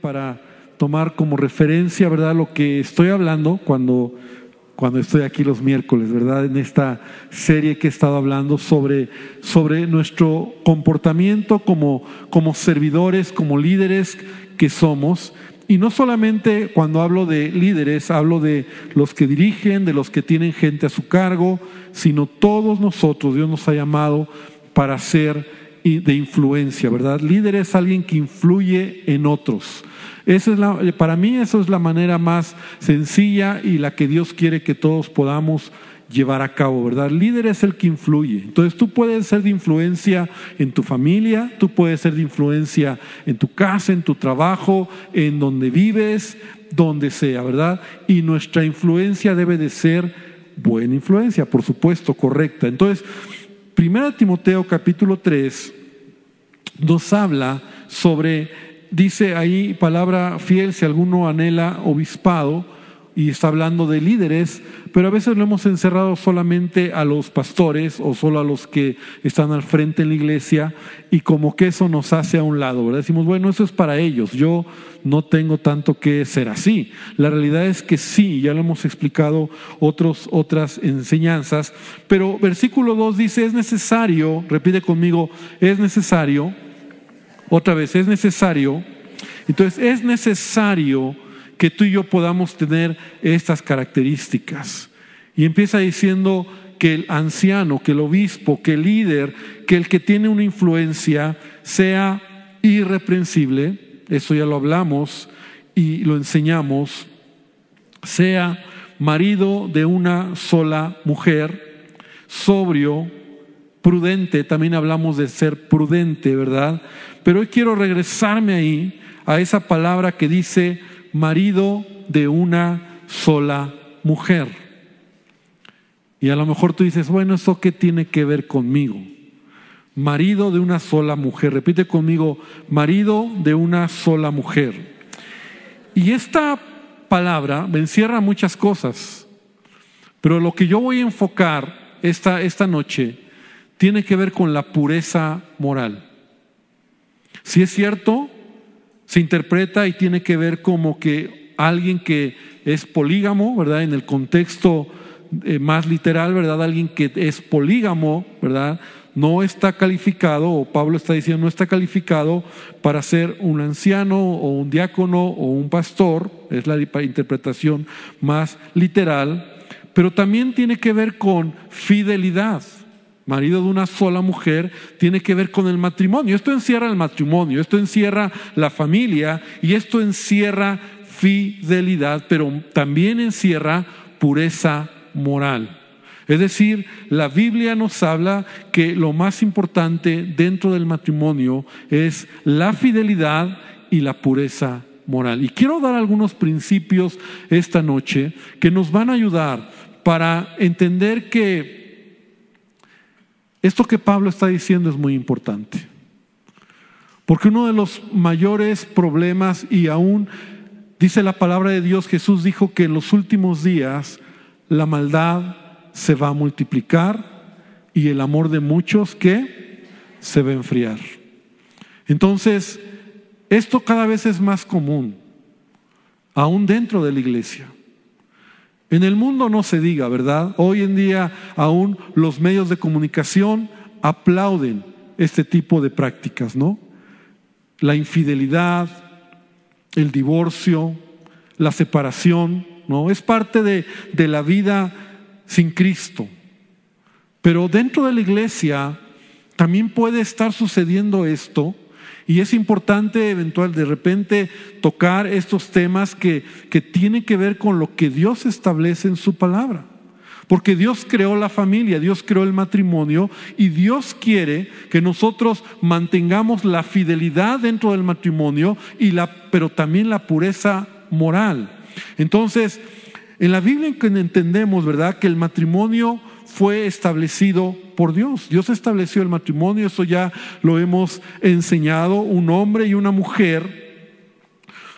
Para tomar como referencia, ¿verdad? Lo que estoy hablando cuando, cuando estoy aquí los miércoles, ¿verdad? En esta serie que he estado hablando sobre, sobre nuestro comportamiento como, como servidores, como líderes que somos. Y no solamente cuando hablo de líderes, hablo de los que dirigen, de los que tienen gente a su cargo, sino todos nosotros, Dios nos ha llamado para ser de influencia, ¿verdad? Líder es alguien que influye en otros. Esa es la, para mí eso es la manera más sencilla y la que Dios quiere que todos podamos llevar a cabo, ¿verdad? Líder es el que influye. Entonces tú puedes ser de influencia en tu familia, tú puedes ser de influencia en tu casa, en tu trabajo, en donde vives, donde sea, ¿verdad? Y nuestra influencia debe de ser buena influencia, por supuesto, correcta. Entonces, Primera Timoteo capítulo 3 nos habla sobre, dice ahí palabra fiel, si alguno anhela obispado, y está hablando de líderes, pero a veces lo hemos encerrado solamente a los pastores o solo a los que están al frente en la iglesia y como que eso nos hace a un lado, ¿verdad? Decimos, bueno, eso es para ellos, yo no tengo tanto que ser así. La realidad es que sí, ya lo hemos explicado otras enseñanzas, pero versículo 2 dice, es necesario, repite conmigo, es necesario, otra vez, es necesario, entonces es necesario que tú y yo podamos tener estas características. Y empieza diciendo que el anciano, que el obispo, que el líder, que el que tiene una influencia sea irreprensible, eso ya lo hablamos y lo enseñamos, sea marido de una sola mujer, sobrio, prudente, también hablamos de ser prudente, ¿verdad? Pero hoy quiero regresarme ahí a esa palabra que dice marido de una sola mujer. Y a lo mejor tú dices, bueno, ¿eso qué tiene que ver conmigo? Marido de una sola mujer. Repite conmigo, marido de una sola mujer. Y esta palabra me encierra muchas cosas, pero lo que yo voy a enfocar esta, esta noche tiene que ver con la pureza moral. Si es cierto, se interpreta y tiene que ver como que alguien que es polígamo, ¿verdad? En el contexto eh, más literal, ¿verdad? Alguien que es polígamo, ¿verdad? No está calificado, o Pablo está diciendo, no está calificado para ser un anciano o un diácono o un pastor, es la interpretación más literal, pero también tiene que ver con fidelidad marido de una sola mujer, tiene que ver con el matrimonio. Esto encierra el matrimonio, esto encierra la familia y esto encierra fidelidad, pero también encierra pureza moral. Es decir, la Biblia nos habla que lo más importante dentro del matrimonio es la fidelidad y la pureza moral. Y quiero dar algunos principios esta noche que nos van a ayudar para entender que esto que Pablo está diciendo es muy importante. Porque uno de los mayores problemas, y aún dice la palabra de Dios, Jesús dijo que en los últimos días la maldad se va a multiplicar y el amor de muchos que se va a enfriar. Entonces, esto cada vez es más común, aún dentro de la iglesia. En el mundo no se diga, ¿verdad? Hoy en día aún los medios de comunicación aplauden este tipo de prácticas, ¿no? La infidelidad, el divorcio, la separación, ¿no? Es parte de, de la vida sin Cristo. Pero dentro de la iglesia también puede estar sucediendo esto y es importante eventual de repente tocar estos temas que, que tienen que ver con lo que Dios establece en su palabra. Porque Dios creó la familia, Dios creó el matrimonio y Dios quiere que nosotros mantengamos la fidelidad dentro del matrimonio, y la, pero también la pureza moral. Entonces, en la Biblia entendemos, ¿verdad?, que el matrimonio fue establecido por Dios. Dios estableció el matrimonio, eso ya lo hemos enseñado, un hombre y una mujer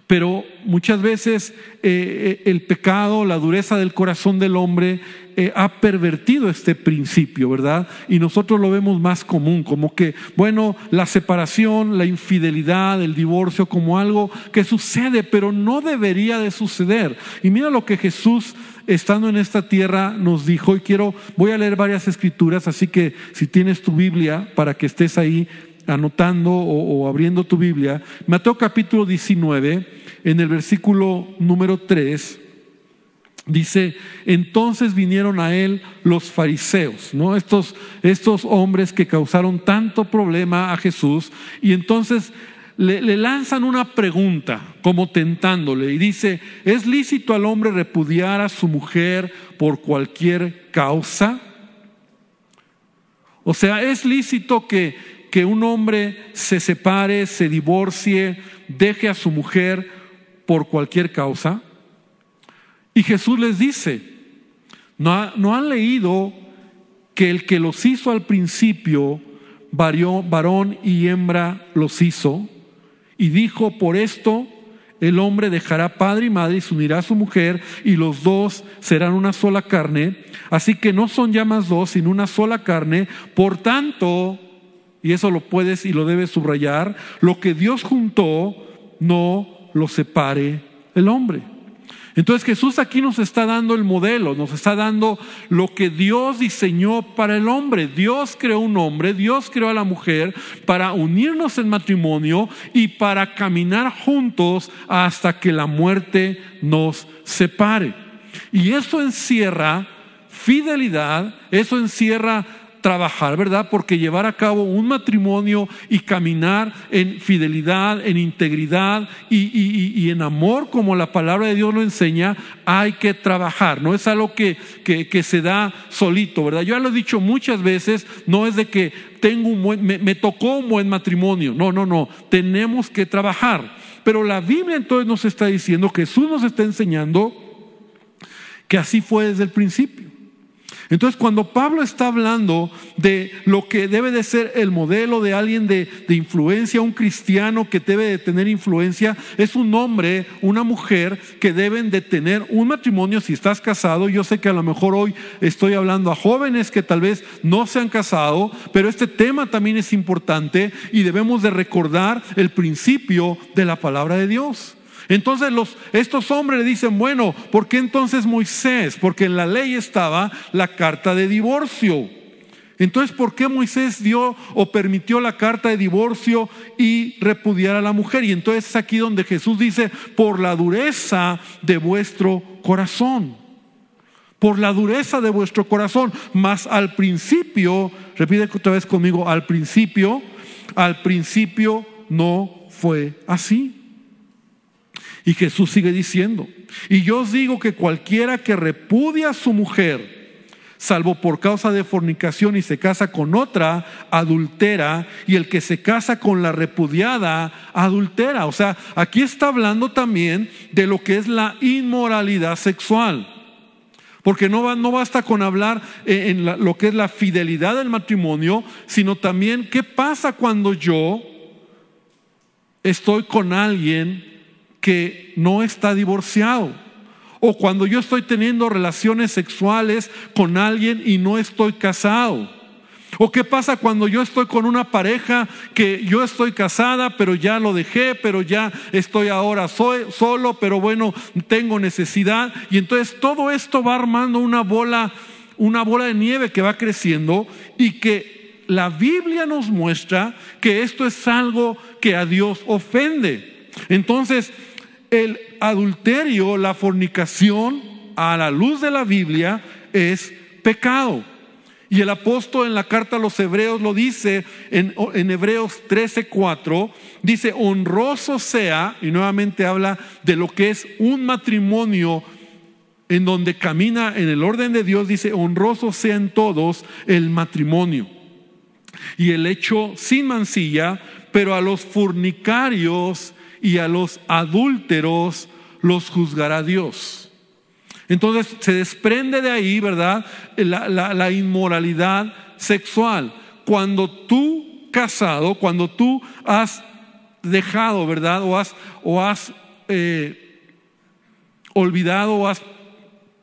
Pero muchas veces eh, el pecado, la dureza del corazón del hombre eh, ha pervertido este principio, ¿verdad? Y nosotros lo vemos más común, como que, bueno, la separación, la infidelidad, el divorcio, como algo que sucede, pero no debería de suceder. Y mira lo que Jesús estando en esta tierra nos dijo, y quiero, voy a leer varias escrituras, así que si tienes tu Biblia para que estés ahí anotando o, abriendo tu Biblia, Mateo capítulo 19, en el versículo número 3, Dice, entonces vinieron a él los fariseos, ¿no? Estos, estos hombres que causaron tanto problema a Jesús, y entonces le, lanzan una pregunta, como tentándole, y dice, ¿es lícito al hombre repudiar a su mujer por cualquier causa? O sea, ¿es lícito que, que un hombre se separe, se divorcie, deje a su mujer por cualquier causa? Y Jesús les dice, ¿no, no han leído que el que los hizo al principio, varón y hembra los hizo? Y dijo, por esto el hombre dejará padre y madre y se unirá a su mujer y los dos serán una sola carne. Así que no son ya más dos, sino una sola carne. Por tanto, y eso lo puedes y lo debes subrayar, lo que Dios juntó, no lo separe el hombre. Entonces Jesús aquí nos está dando el modelo, nos está dando lo que Dios diseñó para el hombre. Dios creó un hombre, Dios creó a la mujer para unirnos en matrimonio y para caminar juntos hasta que la muerte nos separe. Y eso encierra fidelidad, eso encierra trabajar, ¿verdad? Porque llevar a cabo un matrimonio y caminar en fidelidad, en integridad y, en amor, como la palabra de Dios lo enseña, hay que trabajar. No es algo que, que, se da solito, ¿verdad? Yo ya lo he dicho muchas veces, no es de que tengo un buen, me, me tocó un buen matrimonio. No, no, no. Tenemos que trabajar. Pero la Biblia entonces nos está diciendo, Jesús nos está enseñando que así fue desde el principio. Entonces, cuando Pablo está hablando de lo que debe de ser el modelo de alguien de, influencia, un cristiano que debe de tener influencia, es un hombre, una mujer que deben de tener un matrimonio si estás casado. Yo sé que a lo mejor hoy estoy hablando a jóvenes que tal vez no se han casado, pero este tema también es importante y debemos de recordar el principio de la palabra de Dios. Entonces los, estos hombres le dicen, bueno, ¿por qué entonces Moisés? Porque en la ley estaba la carta de divorcio. Entonces, ¿por qué Moisés dio o permitió la carta de divorcio y repudiar a la mujer? Y entonces es aquí donde Jesús dice, por la dureza de vuestro corazón. Por la dureza de vuestro corazón. Mas al principio, repite otra vez conmigo, al principio, al principio no fue así. Y Jesús sigue diciendo, y yo os digo que cualquiera que repudia a su mujer, salvo por causa de fornicación y se casa con otra, adultera, y el que se casa con la repudiada, adultera. O sea, aquí está hablando también de lo que es la inmoralidad sexual. Porque no, no basta con hablar en lo que es la fidelidad del matrimonio, sino también qué pasa cuando yo estoy con alguien que no está divorciado. O cuando yo estoy teniendo relaciones sexuales con alguien y no estoy casado. ¿O qué pasa cuando yo estoy con una pareja que yo estoy casada, pero ya lo dejé, pero ya estoy ahora soy, solo, pero bueno, tengo necesidad? Y entonces todo esto va armando una bola, una bola de nieve que va creciendo y que la Biblia nos muestra que esto es algo que a Dios ofende. Entonces, el adulterio, la fornicación, a la luz de la Biblia, es pecado. Y el apóstol en la carta a los hebreos lo dice en, Hebreos 13:4, dice, honroso sea, y nuevamente habla de lo que es un matrimonio en donde camina en el orden de Dios, dice, honroso sea en todos el matrimonio. Y el hecho sin mancilla, pero a los fornicarios y a los adúlteros los juzgará Dios. Entonces se desprende de ahí, ¿verdad? La, inmoralidad sexual. Cuando tú casado, cuando tú has dejado, ¿verdad? O has, o has eh, olvidado, has,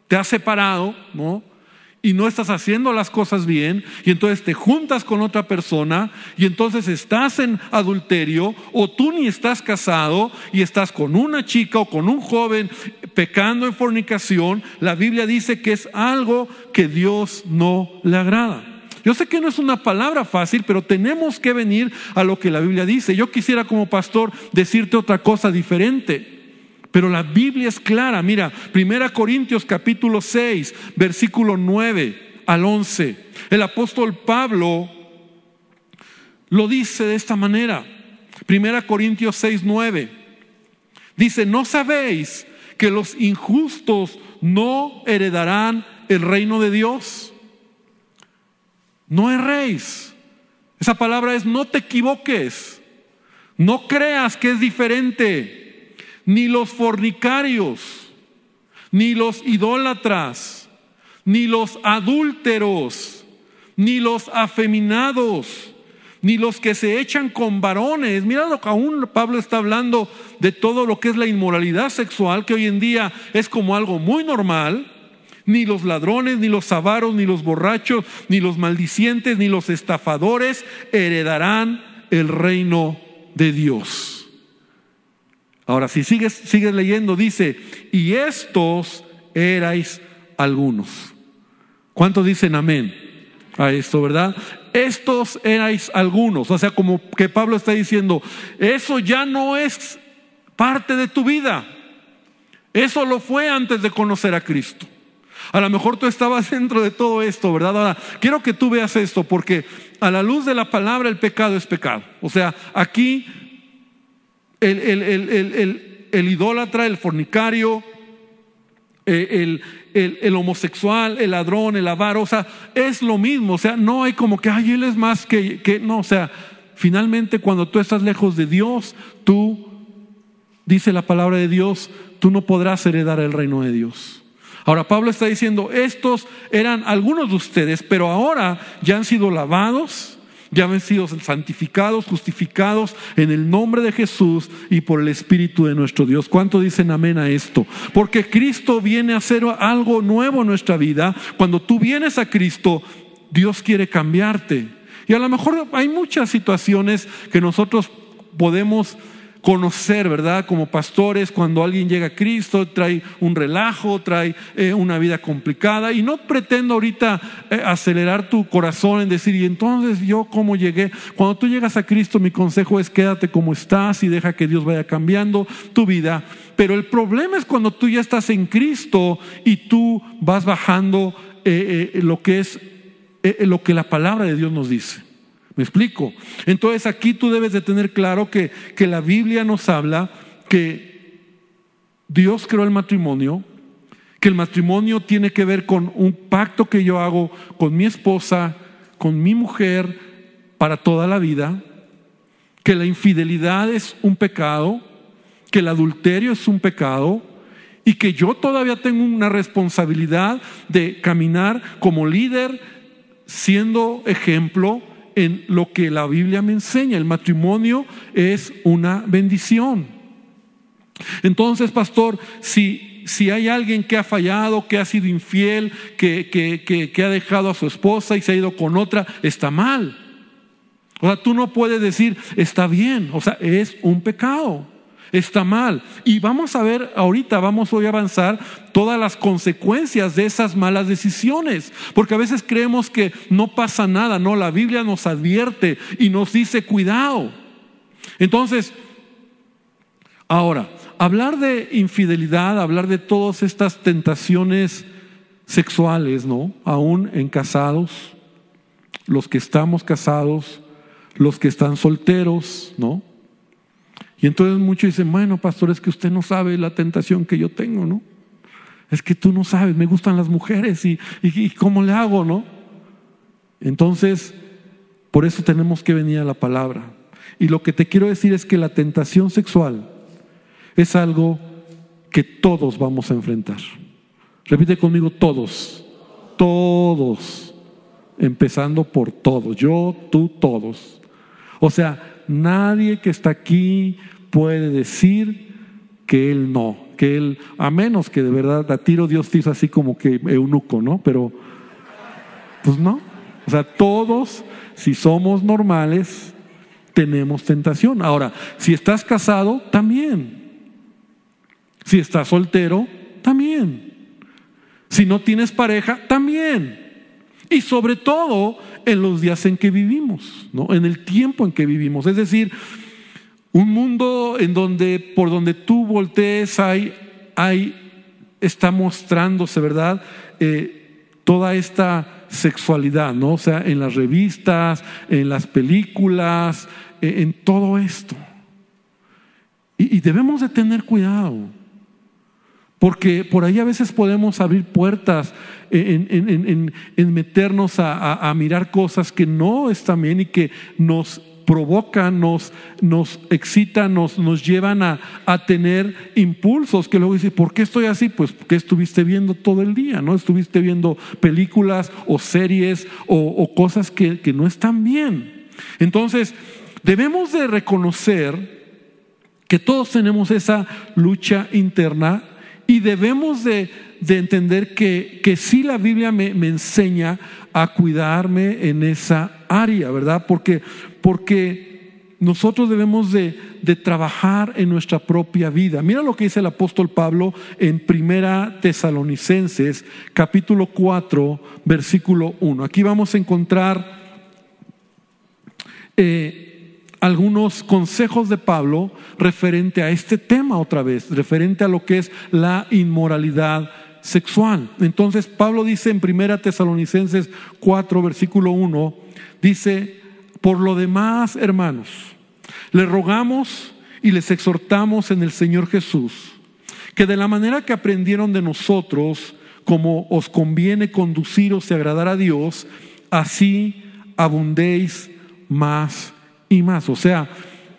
te has separado, ¿no? Y no estás haciendo las cosas bien, y entonces te juntas con otra persona, y entonces estás en adulterio, o tú ni estás casado, y estás con una chica o con un joven pecando en fornicación, la Biblia dice que es algo que Dios no le agrada. Yo sé que no es una palabra fácil, pero tenemos que venir a lo que la Biblia dice. Yo quisiera como pastor decirte otra cosa diferente. Pero la Biblia es clara. Mira, 1 Corintios capítulo 6, versículo 9 al 11. El apóstol Pablo lo dice de esta manera. 1 Corintios 6, 9. Dice, ¿no sabéis que los injustos no heredarán el reino de Dios? No erréis. Esa palabra es no te equivoques. No creas que es diferente ni los fornicarios, ni los idólatras, ni los adúlteros, ni los afeminados, ni los que se echan con varones. Mira lo que aún Pablo está hablando de todo lo que es la inmoralidad sexual, que hoy en día es como algo muy normal. Ni los ladrones, ni los avaros, ni los borrachos, ni los maldicientes, ni los estafadores heredarán el reino de Dios. Ahora, si sigues, sigues leyendo, dice, y estos erais algunos. ¿Cuántos dicen amén a esto, verdad? Estos erais algunos. O sea, como que Pablo está diciendo, eso ya no es parte de tu vida. Eso lo fue antes de conocer a Cristo. A lo mejor tú estabas dentro de todo esto, ¿verdad? Ahora, quiero que tú veas esto, porque a la luz de la palabra el pecado es pecado. O sea, aquí el, idólatra, el fornicario, eh, el, homosexual, el ladrón, el avaro, o sea, es lo mismo, o sea, no hay como que, ay, él es más que, que, no, o sea, finalmente cuando tú estás lejos de Dios, tú, dice la palabra de Dios, tú no podrás heredar el reino de Dios. Ahora Pablo está diciendo, estos eran algunos de ustedes, pero ahora ya han sido lavados, ya han sido santificados, justificados en el nombre de Jesús y por el Espíritu de nuestro Dios. ¿Cuánto dicen amén a esto? Porque Cristo viene a hacer algo nuevo en nuestra vida. Cuando tú vienes a Cristo, Dios quiere cambiarte. Y a lo mejor hay muchas situaciones que nosotros podemos conocer, ¿verdad? Como pastores, cuando alguien llega a Cristo, trae un relajo, trae eh, una vida complicada. Y no pretendo ahorita eh, acelerar tu corazón en decir, y entonces yo cómo llegué. Cuando tú llegas a Cristo, mi consejo es quédate como estás y deja que Dios vaya cambiando tu vida. Pero el problema es cuando tú ya estás en Cristo y tú vas bajando eh, lo que es lo que la palabra de Dios nos dice. ¿Me explico? Entonces aquí tú debes de tener claro que, que la Biblia nos habla que Dios creó el matrimonio, que el matrimonio tiene que ver con un pacto que yo hago con mi esposa, con mi mujer, para toda la vida, que la infidelidad es un pecado, que el adulterio es un pecado y que yo todavía tengo una responsabilidad de caminar como líder, siendo ejemplo en lo que la Biblia me enseña. El matrimonio es una bendición. Entonces, pastor, si, si hay alguien que ha fallado, que ha sido infiel, que, que, que, ha dejado a su esposa y se ha ido con otra, está mal. O sea, tú no puedes decir, está bien. O sea, es un pecado está mal. Y vamos a ver ahorita, vamos hoy a avanzar todas las consecuencias de esas malas decisiones, porque a veces creemos que no pasa nada, no, la Biblia nos advierte y nos dice cuidado. Entonces, ahora, hablar de infidelidad, hablar de todas estas tentaciones sexuales, ¿no? Aún en casados, los que estamos casados, los que están solteros, ¿no? Y entonces muchos dicen, bueno, pastor, es que usted no sabe la tentación que yo tengo, ¿no? Es que tú no sabes, me gustan las mujeres y, y, cómo le hago, ¿no? Entonces, por eso tenemos que venir a la palabra. Y lo que te quiero decir es que la tentación sexual es algo que todos vamos a enfrentar. Repite conmigo, todos, todos, empezando por todos, yo, tú, todos. O sea, nadie que está aquí puede decir que él no, que él, a menos que de verdad a tiro Dios te hizo así como que eunuco, ¿no? Pero, pues no. O sea, todos, si somos normales, tenemos tentación. Ahora, si estás casado, también. Si estás soltero, también. Si no tienes pareja, también. Y sobre todo en los días en que vivimos, ¿no? En el tiempo en que vivimos. Es decir, un mundo en donde por donde tú voltees hay, hay está mostrándose, ¿verdad? Eh, toda esta sexualidad, ¿no? O sea, en las revistas, en las películas, eh, en todo esto. Y, debemos de tener cuidado, porque por ahí a veces podemos abrir puertas en, meternos a, a mirar cosas que no están bien y que nos provocan, nos, nos excitan, nos, nos llevan a, tener impulsos que luego dices, ¿por qué estoy así? Pues porque estuviste viendo todo el día, ¿no? Estuviste viendo películas o series o, cosas que, que no están bien. Entonces, debemos de reconocer que todos tenemos esa lucha interna y debemos de, entender que, que sí la Biblia me, enseña a cuidarme en esa área, ¿verdad? Porque, porque nosotros debemos de, trabajar en nuestra propia vida. Mira lo que dice el apóstol Pablo en Primera Tesalonicenses, capítulo 4, versículo 1. Aquí vamos a encontrar eh, algunos consejos de Pablo referente a este tema otra vez, referente a lo que es la inmoralidad sexual. Entonces Pablo dice en Primera Tesalonicenses 4, versículo 1, dice, por lo demás, hermanos, les rogamos y les exhortamos en el Señor Jesús, que de la manera que aprendieron de nosotros, como os conviene conduciros y agradar a Dios, así abundéis más y más. O sea,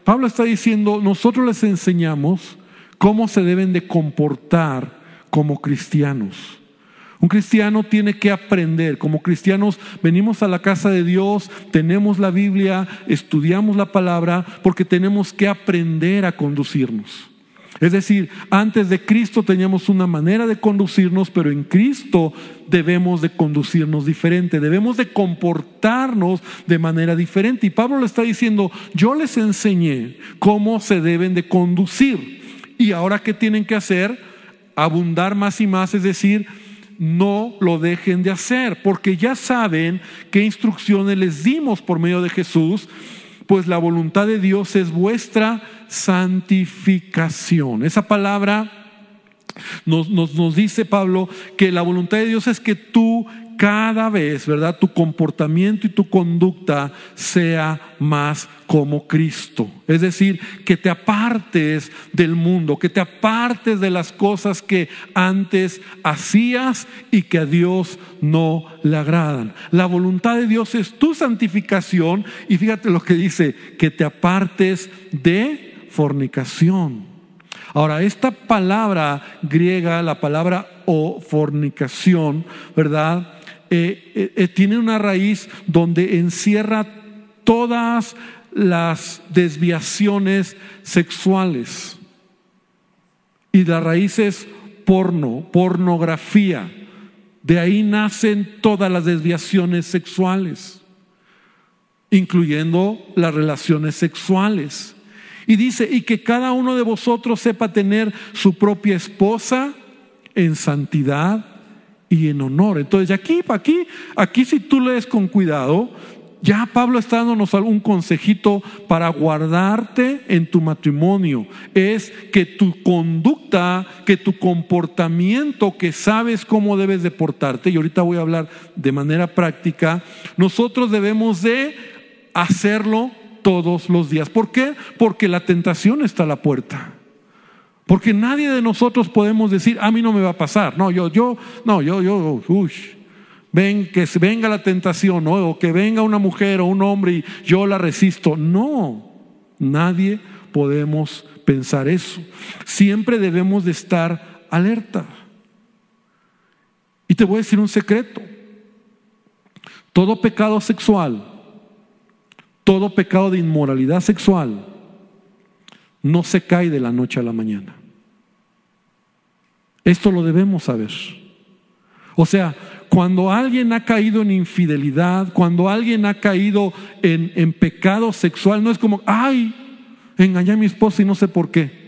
Pablo está diciendo, nosotros les enseñamos cómo se deben de comportar como cristianos. Un cristiano tiene que aprender. Como cristianos venimos a la casa de Dios, tenemos la Biblia, estudiamos la palabra, porque tenemos que aprender a conducirnos. Es decir, antes de Cristo teníamos una manera de conducirnos, pero en Cristo debemos de conducirnos diferente, debemos de comportarnos de manera diferente. Y Pablo le está diciendo, yo les enseñé cómo se deben de conducir. Y ahora, ¿qué tienen que hacer? abundar más y más, es decir, no lo dejen de hacer, porque ya saben qué instrucciones les dimos por medio de Jesús, pues la voluntad de Dios es vuestra santificación. Esa palabra nos, nos, dice Pablo que la voluntad de Dios es que tú cada vez, ¿verdad? Tu comportamiento y tu conducta sea más como Cristo. Es decir, que te apartes del mundo, que te apartes de las cosas que antes hacías y que a Dios no le agradan. La voluntad de Dios es tu santificación y fíjate lo que dice, que te apartes de fornicación. Ahora, esta palabra griega, la palabra o fornicación, ¿verdad? Eh, eh, eh, tiene una raíz donde encierra todas las desviaciones sexuales. Y la raíz es porno, pornografía. De ahí nacen todas las desviaciones sexuales, incluyendo las relaciones sexuales. Y dice, y que cada uno de vosotros sepa tener su propia esposa en santidad y en honor. Entonces, aquí, aquí, aquí si tú lees con cuidado, ya Pablo está dándonos algún consejito para guardarte en tu matrimonio. Es que tu conducta, que tu comportamiento, que sabes cómo debes de portarte, y ahorita voy a hablar de manera práctica, nosotros debemos de hacerlo todos los días. ¿Por qué? Porque la tentación está a la puerta. Porque nadie de nosotros podemos decir, a mí no me va a pasar. No, yo, yo, no, yo, yo, uy, ven, que venga la tentación, o que venga una mujer o un hombre y yo la resisto. No, nadie podemos pensar eso. Siempre debemos de estar alerta. Y te voy a decir un secreto. Todo pecado sexual, todo pecado de inmoralidad sexual, no se cae de la noche a la mañana. Esto lo debemos saber. O sea, cuando alguien ha caído en infidelidad, cuando alguien ha caído en, en, pecado sexual, no es como, ay, engañé a mi esposa y no sé por qué.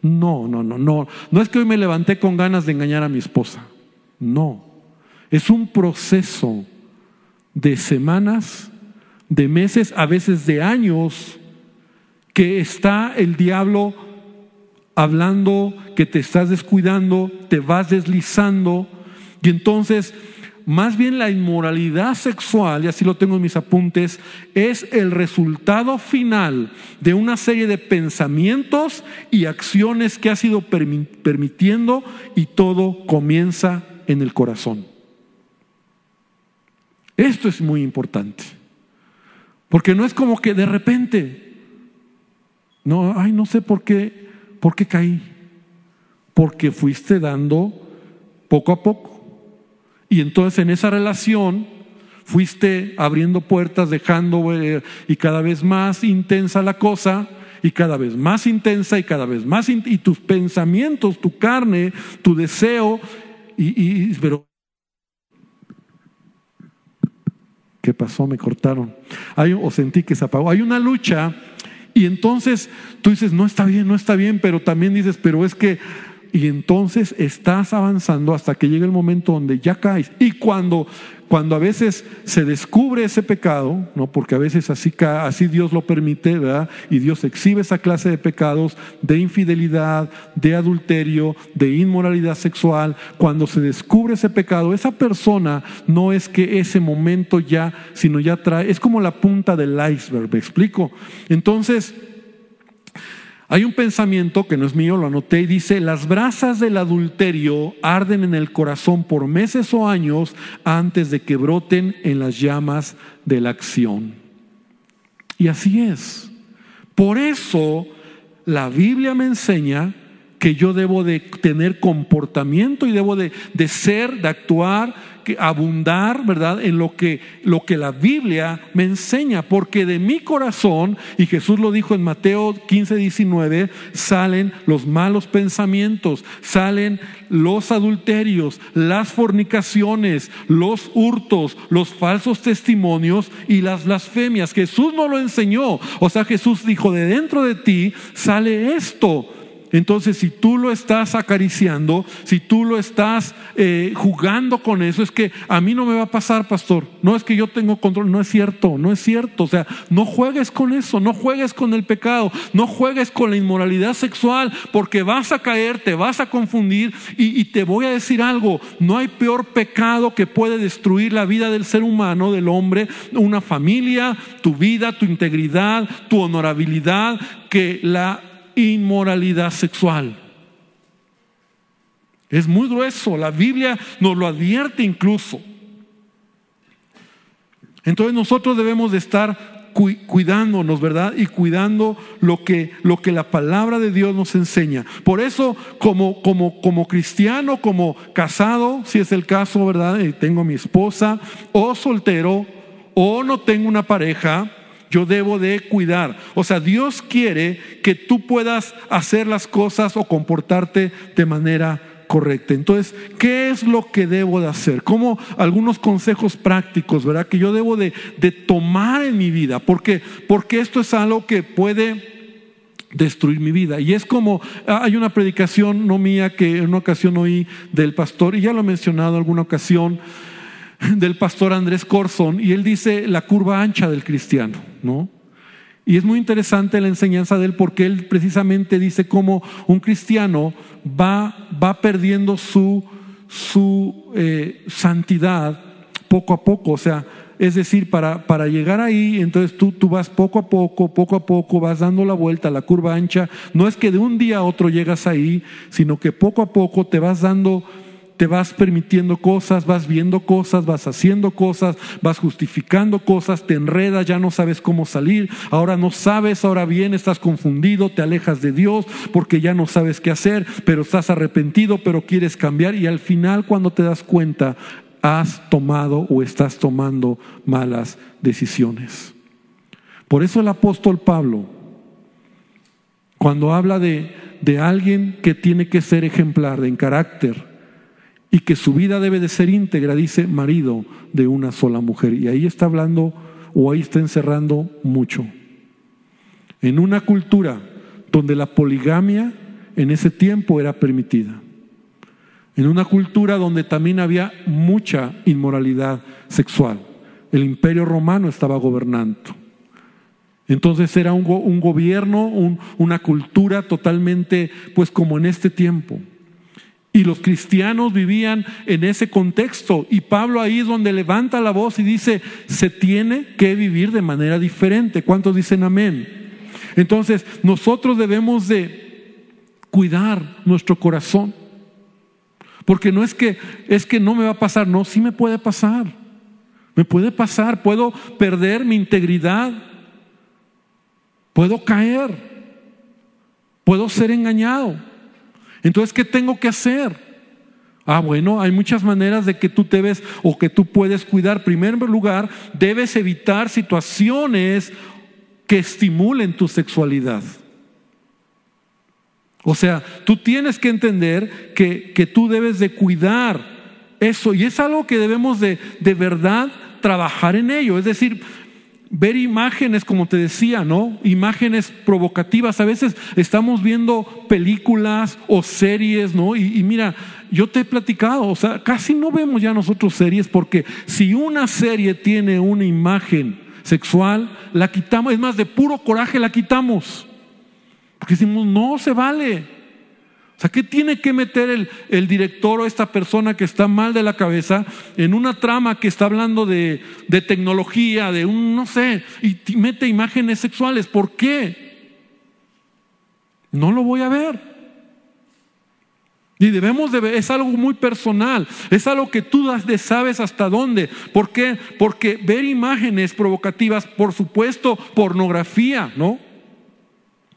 No, no, no, no. No es que hoy me levanté con ganas de engañar a mi esposa. No. Es un proceso de semanas, de meses, a veces de años, que está el diablo hablando, que te estás descuidando, te vas deslizando, y entonces más bien la inmoralidad sexual, y así lo tengo en mis apuntes, es el resultado final de una serie de pensamientos y acciones que ha sido permitiendo y todo comienza en el corazón. Esto es muy importante. Porque no es como que de repente, no, ay, no sé por qué, por qué caí. Porque fuiste dando poco a poco. Y entonces en esa relación fuiste abriendo puertas, dejando eh, y cada vez más intensa la cosa y cada vez más intensa y cada vez más y tus pensamientos, tu carne, tu deseo y, pero ¿Qué pasó? Me cortaron. Hay, o sentí que se apagó. Hay una lucha y entonces tú dices, no está bien, no está bien, pero también dices, pero es que y entonces estás avanzando hasta que llega el momento donde ya caes. Y cuando, cuando a veces se descubre ese pecado, ¿no? porque a veces así, así Dios lo permite, ¿verdad? y Dios exhibe esa clase de pecados de infidelidad, de adulterio, de inmoralidad sexual, cuando se descubre ese pecado, esa persona no es que ese momento ya, sino ya trae, es como la punta del iceberg, ¿me explico? Entonces, hay un pensamiento que no es mío, lo anoté y dice, las brasas del adulterio arden en el corazón por meses o años antes de que broten en las llamas de la acción. Y así es. Por eso la Biblia me enseña que yo debo de tener comportamiento y debo de, de ser, de actuar abundar, ¿verdad?, en lo que, lo que la Biblia me enseña, porque de mi corazón, y Jesús lo dijo en Mateo 15, 19, salen los malos pensamientos, salen los adulterios, las fornicaciones, los hurtos, los falsos testimonios y las blasfemias. Jesús no lo enseñó, o sea, Jesús dijo, de dentro de ti sale esto. Entonces, si tú lo estás acariciando, si tú lo estás eh, jugando con eso, es que a mí no me va a pasar, pastor. No es que yo tengo control, no es cierto, no es cierto. O sea, no juegues con eso, no juegues con el pecado, no juegues con la inmoralidad sexual, porque vas a caer, te vas a confundir y, y te voy a decir algo, no hay peor pecado que puede destruir la vida del ser humano, del hombre, una familia, tu vida, tu integridad, tu honorabilidad, que la inmoralidad sexual. Es muy grueso, la Biblia nos lo advierte incluso. Entonces nosotros debemos de estar cuidándonos, ¿verdad? Y cuidando lo que, lo que la palabra de Dios nos enseña. Por eso, como, como, como cristiano, como casado, si es el caso, ¿verdad? Y tengo mi esposa, o soltero, o no tengo una pareja, yo debo de cuidar. O sea, Dios quiere que tú puedas hacer las cosas o comportarte de manera correcta. Entonces, ¿qué es lo que debo de hacer? Como algunos consejos prácticos, ¿verdad? Que yo debo de, tomar en mi vida. Porque, porque esto es algo que puede destruir mi vida. Y es como, hay una predicación no mía que en una ocasión oí del pastor, y ya lo he mencionado en alguna ocasión, del pastor Andrés Corson y él dice la curva ancha del cristiano, ¿no? Y es muy interesante la enseñanza de él porque él precisamente dice cómo un cristiano va, va perdiendo su, su eh, santidad poco a poco, o sea, es decir, para, para llegar ahí, entonces tú, tú vas poco a poco, poco a poco, vas dando la vuelta a la curva ancha. No es que de un día a otro llegas ahí, sino que poco a poco te vas dando te vas permitiendo cosas, vas viendo cosas, vas haciendo cosas, vas justificando cosas, te enredas, ya no sabes cómo salir, ahora no sabes, ahora bien, estás confundido, te alejas de Dios porque ya no sabes qué hacer, pero estás arrepentido, pero quieres cambiar y al final cuando te das cuenta, has tomado o estás tomando malas decisiones. Por eso el apóstol Pablo, cuando habla de, de alguien que tiene que ser ejemplar en carácter y que su vida debe de ser íntegra, dice marido de una sola mujer. Y ahí está hablando o ahí está encerrando mucho. En una cultura donde la poligamia en ese tiempo era permitida. En una cultura donde también había mucha inmoralidad sexual. El imperio romano estaba gobernando. Entonces era un, un gobierno, una cultura totalmente, pues como en este tiempo. Y los cristianos vivían en ese contexto. Y Pablo ahí donde levanta la voz y dice, se tiene que vivir de manera diferente. ¿Cuántos dicen amén? Entonces, nosotros debemos de cuidar nuestro corazón. Porque no es que es que no me va a pasar, no, sí me puede pasar. Me puede pasar, puedo perder mi integridad. Puedo caer. Puedo ser engañado. Entonces, ¿qué tengo que hacer? Ah, bueno, hay muchas maneras de que tú debes o que tú puedes cuidar. En primer lugar, debes evitar situaciones que estimulen tu sexualidad. O sea, tú tienes que entender que, que tú debes de cuidar eso y es algo que debemos de, de verdad trabajar en ello. Es decir, ver imágenes, como te decía, ¿no? Imágenes provocativas. A veces estamos viendo películas o series, ¿no? Y, mira, yo te he platicado, o sea, casi no vemos ya nosotros series porque si una serie tiene una imagen sexual, la quitamos, es más, de puro coraje la quitamos. Porque decimos, no se vale. O sea, ¿qué tiene que meter el, director o esta persona que está mal de la cabeza en una trama que está hablando de, de tecnología, de un, no sé, y mete imágenes sexuales? ¿Por qué? No lo voy a ver. Y debemos de ver, es algo muy personal, es algo que tú sabes hasta dónde. ¿Por qué? Porque ver imágenes provocativas, por supuesto, pornografía, ¿no?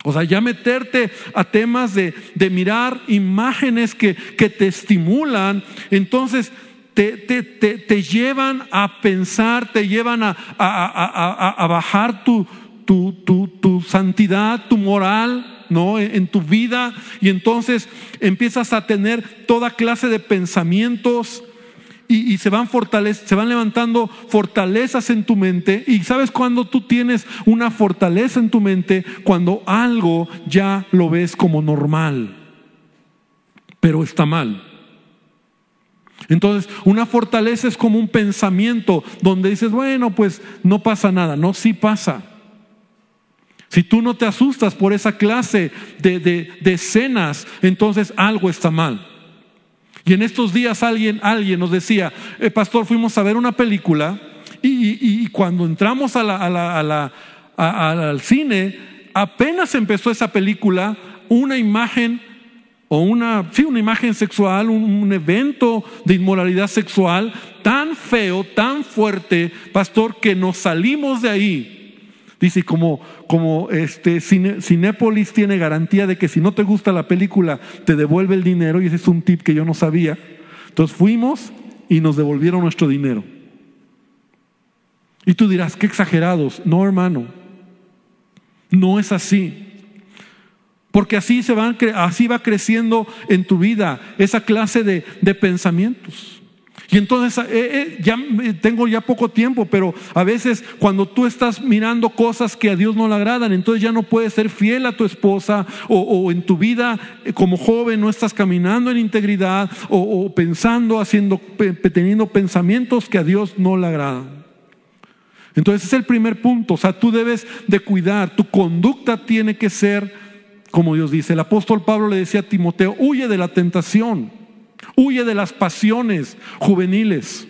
O sea, ya meterte a temas de, mirar imágenes que, te estimulan, entonces te, te, llevan a pensar, te llevan a, a, bajar tu, tu, tu, santidad, tu moral, ¿no? En, tu vida, y entonces empiezas a tener toda clase de pensamientos y, se, van se van levantando fortalezas en tu mente. Y sabes cuando tú tienes una fortaleza en tu mente, cuando algo ya lo ves como normal, pero está mal. Entonces, una fortaleza es como un pensamiento donde dices, bueno, pues no pasa nada. No, sí pasa. Si tú no te asustas por esa clase de, de escenas, entonces algo está mal. Y en estos días alguien, alguien nos decía, eh, pastor, fuimos a ver una película y, cuando entramos al cine, apenas empezó esa película, una imagen o una, sí, una imagen sexual, un, evento de inmoralidad sexual tan feo, tan fuerte, pastor, que nos salimos de ahí Dice, como, como este Cinépolis tiene garantía de que si no te gusta la película, te devuelve el dinero, y ese es un tip que yo no sabía. Entonces fuimos y nos devolvieron nuestro dinero. Y tú dirás, qué exagerados. No, hermano, no es así. Porque así, se van, así va creciendo en tu vida esa clase de, de pensamientos. Y entonces, eh, eh, ya eh, tengo ya poco tiempo, pero a veces cuando tú estás mirando cosas que a Dios no le agradan, entonces ya no puedes ser fiel a tu esposa o, en tu vida como joven no estás caminando en integridad o, pensando, haciendo, teniendo pensamientos que a Dios no le agradan. Entonces es el primer punto, o sea, tú debes de cuidar, tu conducta tiene que ser como Dios dice. El apóstol Pablo le decía a Timoteo, huye de la tentación. Huye de las pasiones juveniles.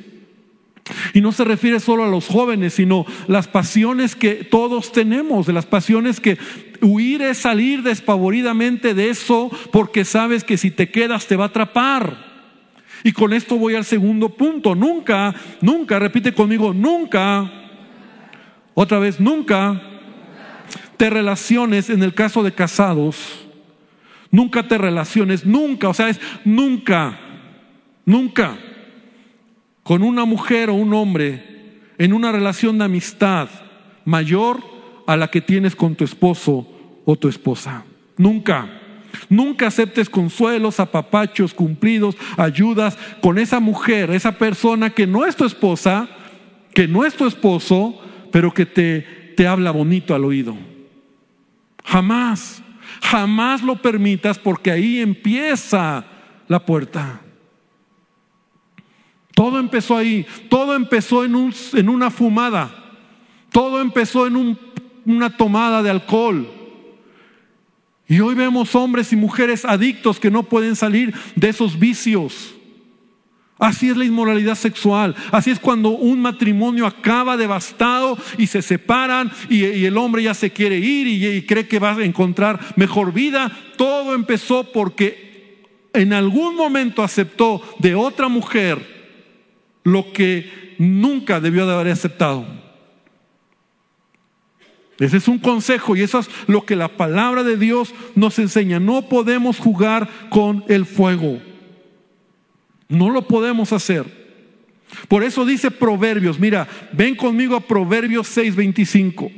Y no se refiere solo a los jóvenes, sino las pasiones que todos tenemos, de las pasiones que huir es salir despavoridamente de eso porque sabes que si te quedas te va a atrapar. Y con esto voy al segundo punto. Nunca, nunca, repite conmigo, nunca, otra vez, nunca te relaciones en el caso de casados Nunca te relaciones, nunca, o sea, es nunca, nunca con una mujer o un hombre en una relación de amistad mayor a la que tienes con tu esposo o tu esposa. Nunca. Nunca aceptes consuelos, apapachos, cumplidos, ayudas con esa mujer, esa persona que no es tu esposa, que no es tu esposo, pero que te, te habla bonito al oído. Jamás, jamás lo permitas porque ahí empieza la puerta. Todo empezó ahí, todo empezó en, un, en una fumada, todo empezó en una tomada de alcohol. Y hoy vemos hombres y mujeres adictos que no pueden salir de esos vicios. Así es la inmoralidad sexual. Así es cuando un matrimonio acaba devastado y se separan y, el hombre ya se quiere ir y, cree que va a encontrar mejor vida. Todo empezó porque en algún momento aceptó de otra mujer lo que nunca debió de haber aceptado. Ese es un consejo y eso es lo que la palabra de Dios nos enseña. No podemos jugar con el fuego. No lo podemos hacer. Por eso dice Proverbios, mira, ven conmigo a Proverbios 6:25.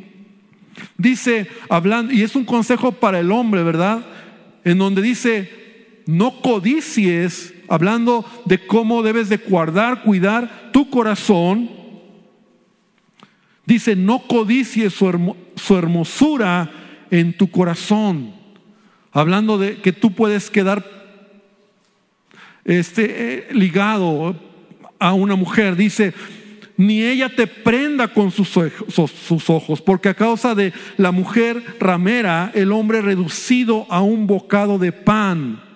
Dice, hablando, y es un consejo para el hombre, ¿verdad? En donde dice, no codicies, hablando de cómo debes de guardar, cuidar tu corazón. Dice, no codicies su, su hermosura en tu corazón. Hablando de que tú puedes quedar este, eh, ligado a una mujer, dice, ni ella te prenda con sus, sus ojos, porque a causa de la mujer ramera, el hombre reducido a un bocado de pan.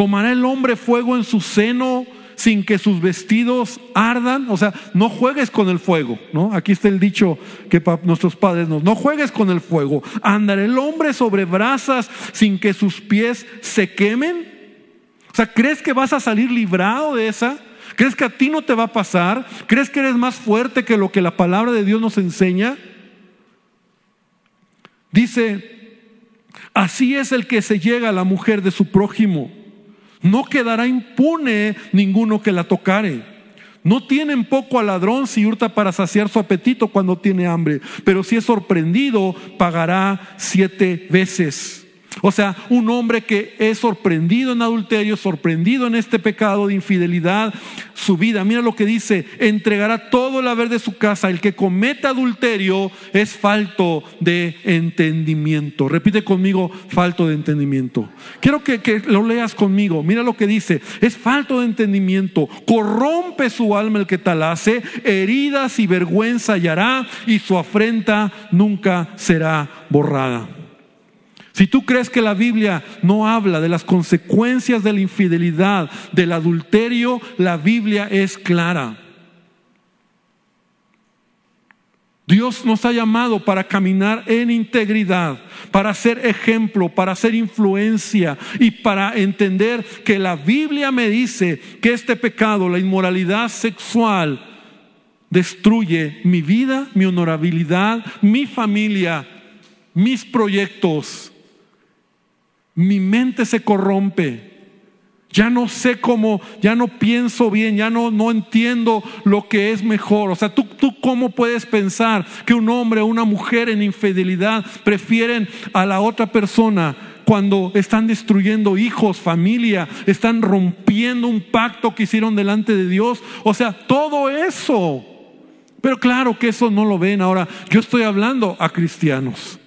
¿Tomará el hombre fuego en su seno sin que sus vestidos ardan. O sea, no juegues con el fuego, ¿no? Aquí está el dicho que nuestros padres nos, no juegues con el fuego. ¿Andará el hombre sobre brasas sin que sus pies se quemen? O sea, ¿crees que vas a salir librado de esa? ¿Crees que a ti no te va a pasar? ¿Crees que eres más fuerte que lo que la palabra de Dios nos enseña? Dice, así es el que se llega a la mujer de su prójimo no quedará impune ninguno que la tocare. No tienen poco al ladrón si hurta para saciar su apetito cuando tiene hambre, pero si es sorprendido, pagará siete veces. O sea, un hombre que es sorprendido en adulterio, sorprendido en este pecado de infidelidad, su vida, mira lo que dice, entregará todo el haber de su casa. El que comete adulterio es falto de entendimiento. Repite conmigo, falto de entendimiento. Quiero que, que lo leas conmigo. Mira lo que dice, es falto de entendimiento. Corrompe su alma el que tal hace, heridas y vergüenza hallará y su afrenta nunca será borrada. Si tú crees que la Biblia no habla de las consecuencias de la infidelidad, del adulterio, la Biblia es clara. Dios nos ha llamado para caminar en integridad, para ser ejemplo, para ser influencia y para entender que la Biblia me dice que este pecado, la inmoralidad sexual, destruye mi vida, mi honorabilidad, mi familia, mis proyectos mi mente se corrompe. Ya no sé cómo, ya no pienso bien, ya no, no entiendo lo que es mejor. O sea, ¿tú, tú cómo puedes pensar que un hombre o una mujer en infidelidad prefieren a la otra persona cuando están destruyendo hijos, familia, están rompiendo un pacto que hicieron delante de Dios? O sea, todo eso. Pero claro que eso no lo ven. Ahora, yo estoy hablando a cristianos.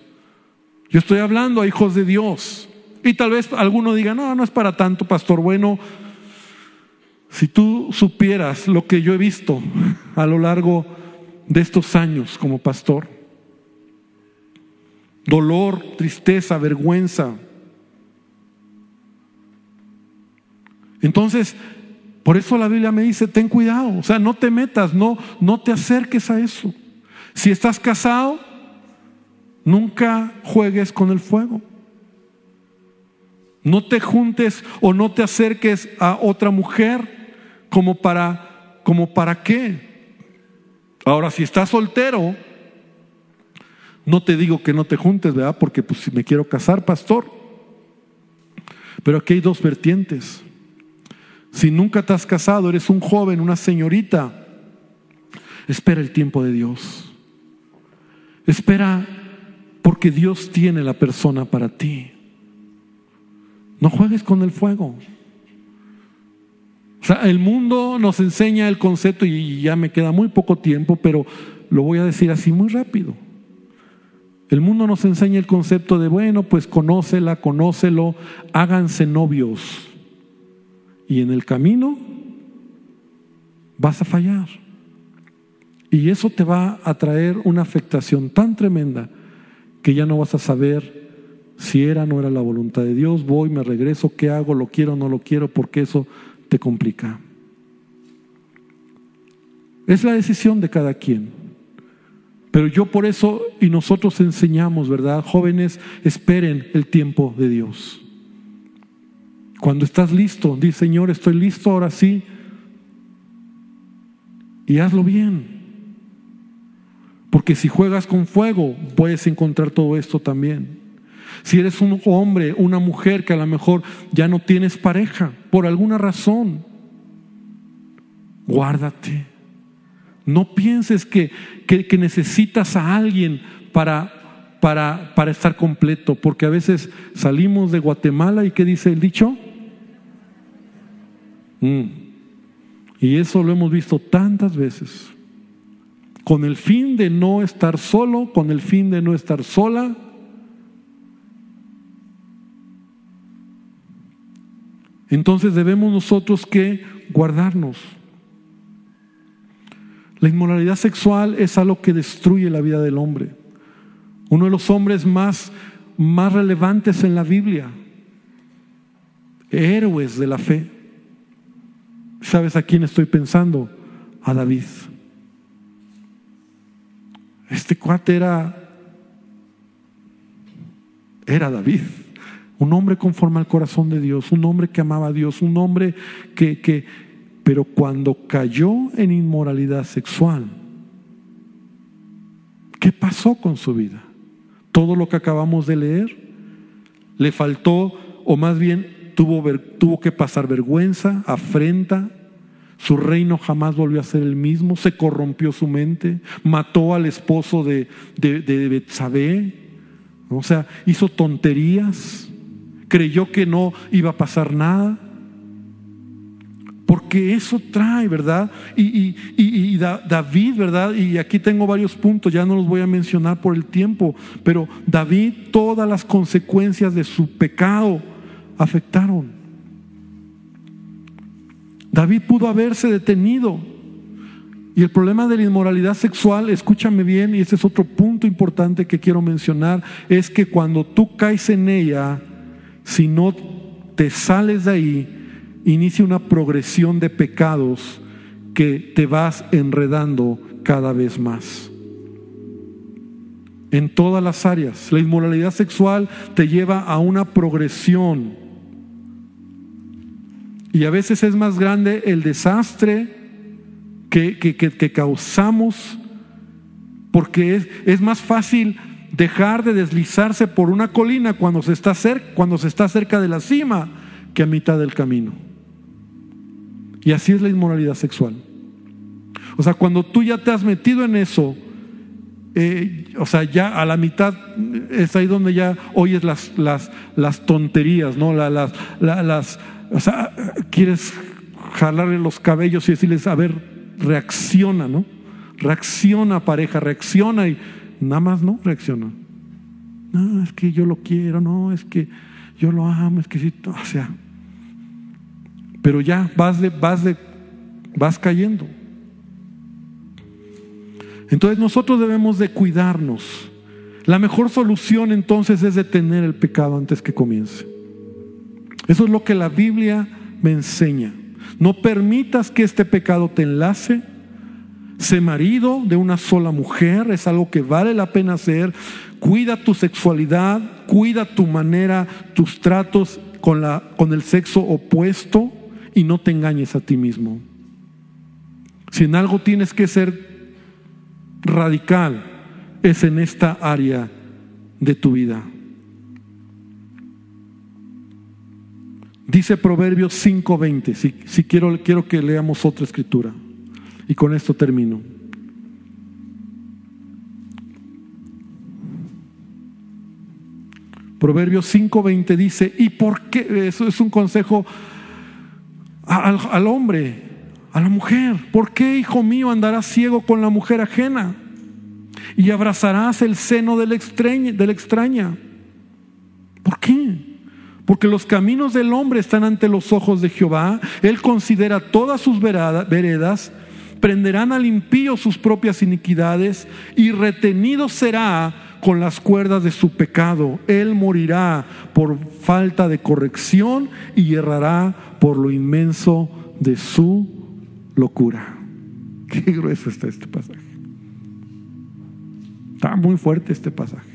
Yo estoy hablando a hijos de Dios. Y tal vez alguno diga, no, no es para tanto, pastor. Bueno, si tú supieras lo que yo he visto a lo largo de estos años como pastor, dolor, tristeza, vergüenza. Entonces, por eso la Biblia me dice, ten cuidado, o sea, no te metas, no, no te acerques a eso. Si estás casado, nunca juegues con el fuego. No te juntes o no te acerques a otra mujer como para como para qué. Ahora si estás soltero, no te digo que no te juntes, ¿verdad? Porque pues si me quiero casar, pastor. Pero aquí hay dos vertientes. Si nunca te has casado, eres un joven, una porque Dios tiene la persona para ti. No juegues con el fuego. O sea, el mundo nos enseña el concepto y ya me queda muy poco tiempo, pero lo voy a decir así muy rápido. El mundo nos enseña el concepto de, bueno, pues conócela, conócelo, háganse novios. Y en el camino vas a fallar. Y eso te va a traer una afectación tan tremenda que ya no vas a saber si era no era la voluntad de Dios, voy, me regreso, qué hago, lo quiero no lo quiero, porque eso te complica. Es la decisión de cada quien. Pero yo por eso y nosotros enseñamos, ¿verdad? Jóvenes, esperen el tiempo de Dios. Cuando estás listo, di Señor, estoy listo ahora sí. Y hazlo bien. Porque si juegas con fuego, puedes encontrar todo esto también. Si eres un hombre, una mujer que a lo mejor ya no tienes pareja por alguna razón, guárdate. No pienses que, que, necesitas a alguien para, para, para estar completo, porque a veces salimos de Guatemala y ¿qué dice el dicho? Mm. Y eso lo hemos visto tantas veces con el fin de no estar solo, con el fin de no estar sola. Entonces debemos nosotros que guardarnos. La inmoralidad sexual es algo que destruye la vida del hombre. Uno de los hombres más, más relevantes en la Biblia, héroes de la fe. ¿Sabes a quién estoy pensando? A David. Este cuate era, era David, un hombre conforme al corazón de Dios, un hombre que amaba a Dios, un hombre que, que pero cuando cayó en inmoralidad sexual, ¿qué pasó con su vida? Todo lo que acabamos de leer, le faltó, o más bien tuvo, tuvo que pasar vergüenza, afrenta, su reino jamás volvió a ser el mismo, se corrompió su mente, mató al esposo de, de, de o sea, hizo tonterías, creyó que no iba a pasar nada. Porque eso trae, ¿verdad? Y, y, David, ¿verdad? Y aquí tengo varios puntos, ya no los voy a mencionar por el tiempo, pero David, todas las consecuencias de su pecado afectaron. David pudo haberse detenido. Y el problema de la inmoralidad sexual, escúchame bien, y ese es otro punto importante que quiero mencionar, es que cuando tú caes en ella, si no te sales de ahí, inicia una progresión de pecados que te vas enredando cada vez más. En todas las áreas. La inmoralidad sexual te lleva a una progresión y a veces es más grande el desastre que, que, causamos, porque es, es, más fácil dejar de deslizarse por una colina cuando se, está cerca, cuando se está cerca de la cima que a mitad del camino. Y así es la inmoralidad sexual. O sea, cuando tú ya te has metido en eso, eh, o sea, ya a la mitad es ahí donde ya oyes las, las, las tonterías, ¿no? las, las, o sea, quieres jalarle los cabellos y decirles, a ver, reacciona, ¿no? Reacciona pareja, reacciona y nada más no reacciona. No, es que yo lo quiero, no, es que yo lo amo, es que sí, o sea. Pero ya vas de, vas de, vas cayendo. Entonces nosotros debemos de cuidarnos. La mejor solución entonces es detener el pecado antes que comience. Eso es lo que la Biblia me enseña. No permitas que este pecado te enlace. Sé marido de una sola mujer, es algo que vale la pena hacer. Cuida tu sexualidad, cuida tu manera, tus tratos con, la, con el sexo opuesto y no te engañes a ti mismo. Si en algo tienes que ser radical, es en esta área de tu vida. Dice Proverbios 5:20, si, si quiero, quiero que leamos otra escritura. Y con esto termino. Proverbios 5:20 dice, ¿y por qué? Eso es un consejo al, al hombre, a la mujer. ¿Por qué, hijo mío, andarás ciego con la mujer ajena? Y abrazarás el seno de la extraña. ¿Por qué? Porque los caminos del hombre están ante los ojos de Jehová. Él considera todas sus veredas. Prenderán al impío sus propias iniquidades y retenido será con las cuerdas de su pecado. Él morirá por falta de corrección y errará por lo inmenso de su locura. Qué grueso está este pasaje. Está muy fuerte este pasaje.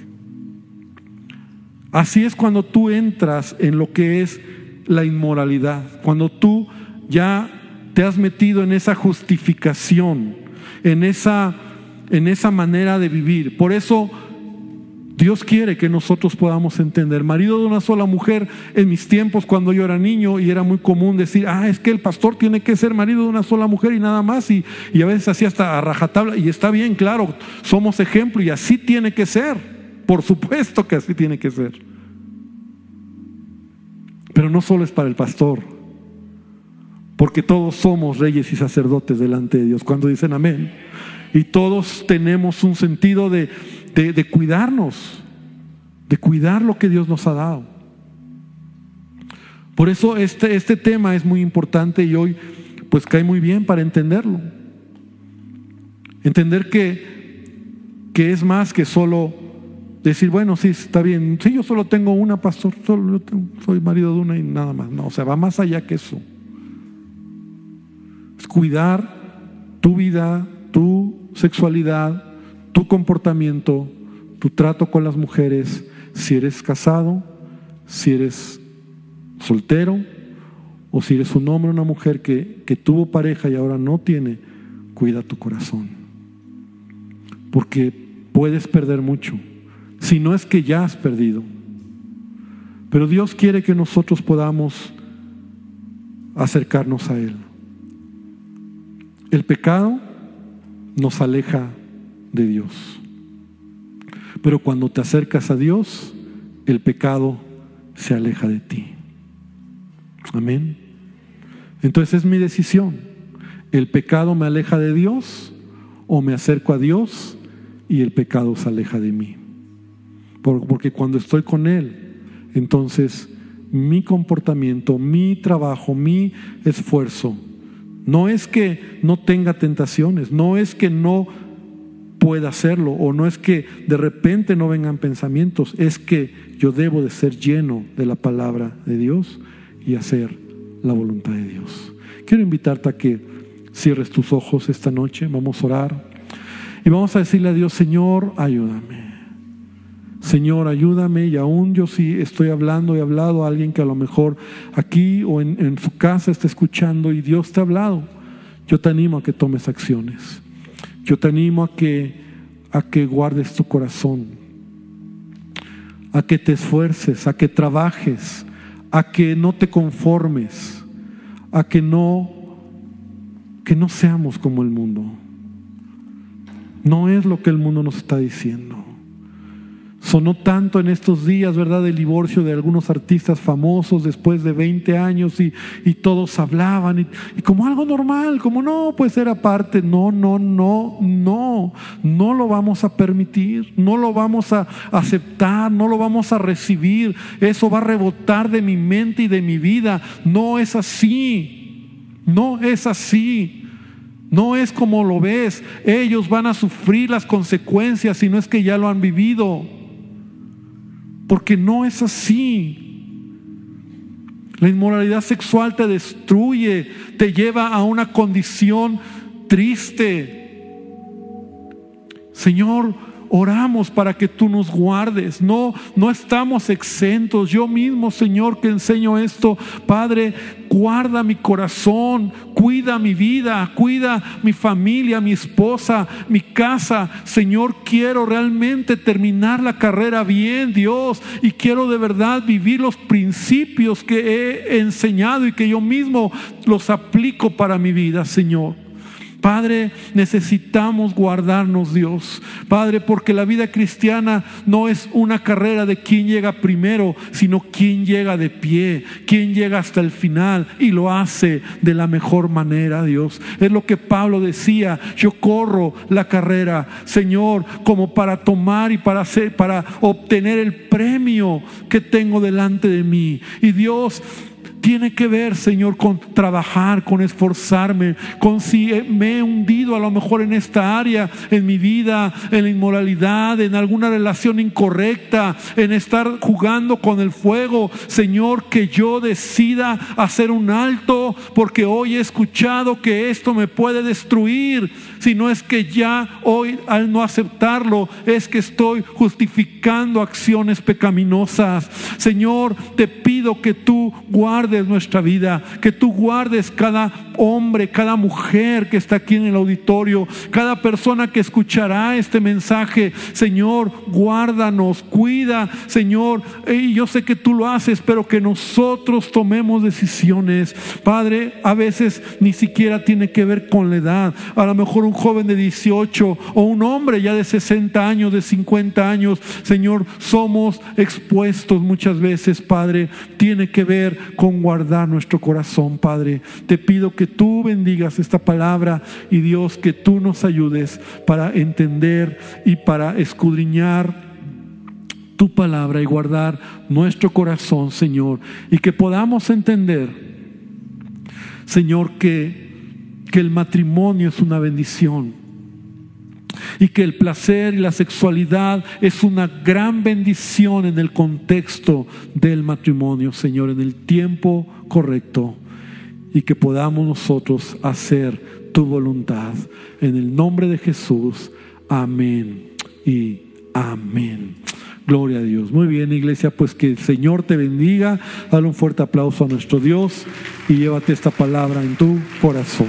Así es cuando tú entras en lo que es la inmoralidad, cuando tú ya te has metido en esa justificación, en esa, en esa manera de vivir. Por eso Dios quiere que nosotros podamos entender. Marido de una sola mujer, en mis tiempos cuando yo era niño y era muy común decir, ah, es que el pastor tiene que ser marido de una sola mujer y nada más, y, y a veces así hasta a rajatabla, y está bien, claro, somos ejemplo y así tiene que ser, por supuesto que así tiene que ser. Pero no solo es para el pastor, porque todos somos reyes y sacerdotes delante de Dios, cuando dicen amén. Y todos tenemos un sentido de de, cuidarnos, de cuidar lo que Dios nos ha dado. Por eso este, este tema es muy importante y hoy pues cae muy bien para entenderlo. Entender que, que es más que solo decir, bueno, sí, está bien, sí, yo solo tengo una, pastor, solo soy marido de una y nada más. No, o sea, va más allá que eso. Cuidar tu vida, tu sexualidad, tu comportamiento, tu trato con las mujeres, si eres casado, si eres soltero o si eres un hombre o una mujer que, que tuvo pareja y ahora no tiene, cuida tu corazón. Porque puedes perder mucho, si no es que ya has perdido. Pero Dios quiere que nosotros podamos acercarnos a Él. El pecado nos aleja de Dios. Pero cuando te acercas a Dios, el pecado se aleja de ti. Amén. Entonces es mi decisión. ¿El pecado me aleja de Dios o me acerco a Dios y el pecado se aleja de mí? Porque cuando estoy con Él, entonces mi comportamiento, mi trabajo, mi esfuerzo, no es que no tenga tentaciones, no es que no pueda hacerlo, o no es que de repente no vengan pensamientos, es que yo debo de ser lleno de la palabra de Dios y hacer la voluntad de Dios. Quiero invitarte a que cierres tus ojos esta noche, vamos a orar y vamos a decirle a Dios, Señor, ayúdame. Señor, ayúdame y aún yo sí estoy hablando y hablado a alguien que a lo mejor aquí o en, en su casa está escuchando y Dios te ha hablado. Yo te animo a que tomes acciones. Yo te animo a que, a que guardes tu corazón, a que te esfuerces, a que trabajes, a que no te conformes, a que no, que no seamos como el mundo. No es lo que el mundo nos está diciendo. Sonó tanto en estos días, ¿verdad?, el divorcio de algunos artistas famosos después de 20 años y, todos hablaban y, como algo normal, como no, pues era parte. No, no, no, no, no lo vamos a permitir, no lo vamos a aceptar, no lo vamos a recibir. Eso va a rebotar de mi mente y de mi vida. No es así, no es así. No es como lo ves. Ellos van a sufrir las consecuencias si no es que ya lo han vivido porque no es así. La inmoralidad sexual te destruye, te lleva a una condición triste. Señor, oramos para que tú nos guardes. No, no estamos exentos. Yo mismo, Señor, que enseño esto, Padre, guarda mi corazón, cuida mi vida, cuida mi familia, mi esposa, mi casa. Señor, quiero realmente terminar la carrera bien, Dios, y quiero de verdad vivir los principios que he enseñado y que yo mismo los aplico para mi vida, Señor. Padre, necesitamos guardarnos, Dios. Padre, porque la vida cristiana no es una carrera de quién llega primero, sino quién llega de pie, quién llega hasta el final y lo hace de la mejor manera, Dios. Es lo que Pablo decía, yo corro la carrera, Señor, como para tomar y para hacer para obtener el premio que tengo delante de mí. Y Dios, tiene que ver, Señor, con trabajar, con esforzarme, con si me he hundido a lo mejor en esta área, en mi vida, en la inmoralidad, en alguna relación incorrecta, en estar jugando con el fuego. Señor, que yo decida hacer un alto porque hoy he escuchado que esto me puede destruir. Si no es que ya hoy al no aceptarlo, es que estoy justificando acciones pecaminosas. Señor, te pido que tú guardes nuestra vida, que tú guardes cada hombre, cada mujer que está aquí en el auditorio, cada persona que escuchará este mensaje. Señor, guárdanos, cuida, Señor. Y yo sé que tú lo haces, pero que nosotros tomemos decisiones. Padre, a veces ni siquiera tiene que ver con la edad. A lo mejor un joven de 18 o un hombre ya de 60 años, de 50 años, Señor, somos expuestos muchas veces, Padre. Tiene que ver con guardar nuestro corazón, Padre. Te pido que tú bendigas esta palabra y Dios, que tú nos ayudes para entender y para escudriñar tu palabra y guardar nuestro corazón, Señor, y que podamos entender, Señor, que, que el matrimonio es una bendición y que el placer y la sexualidad es una gran bendición en el contexto del matrimonio, Señor, en el tiempo correcto y que podamos nosotros hacer tu voluntad. En el nombre de Jesús, amén y amén. Gloria a Dios. Muy bien, iglesia, pues que el Señor te bendiga. Dale un fuerte aplauso a nuestro Dios y llévate esta palabra en tu corazón.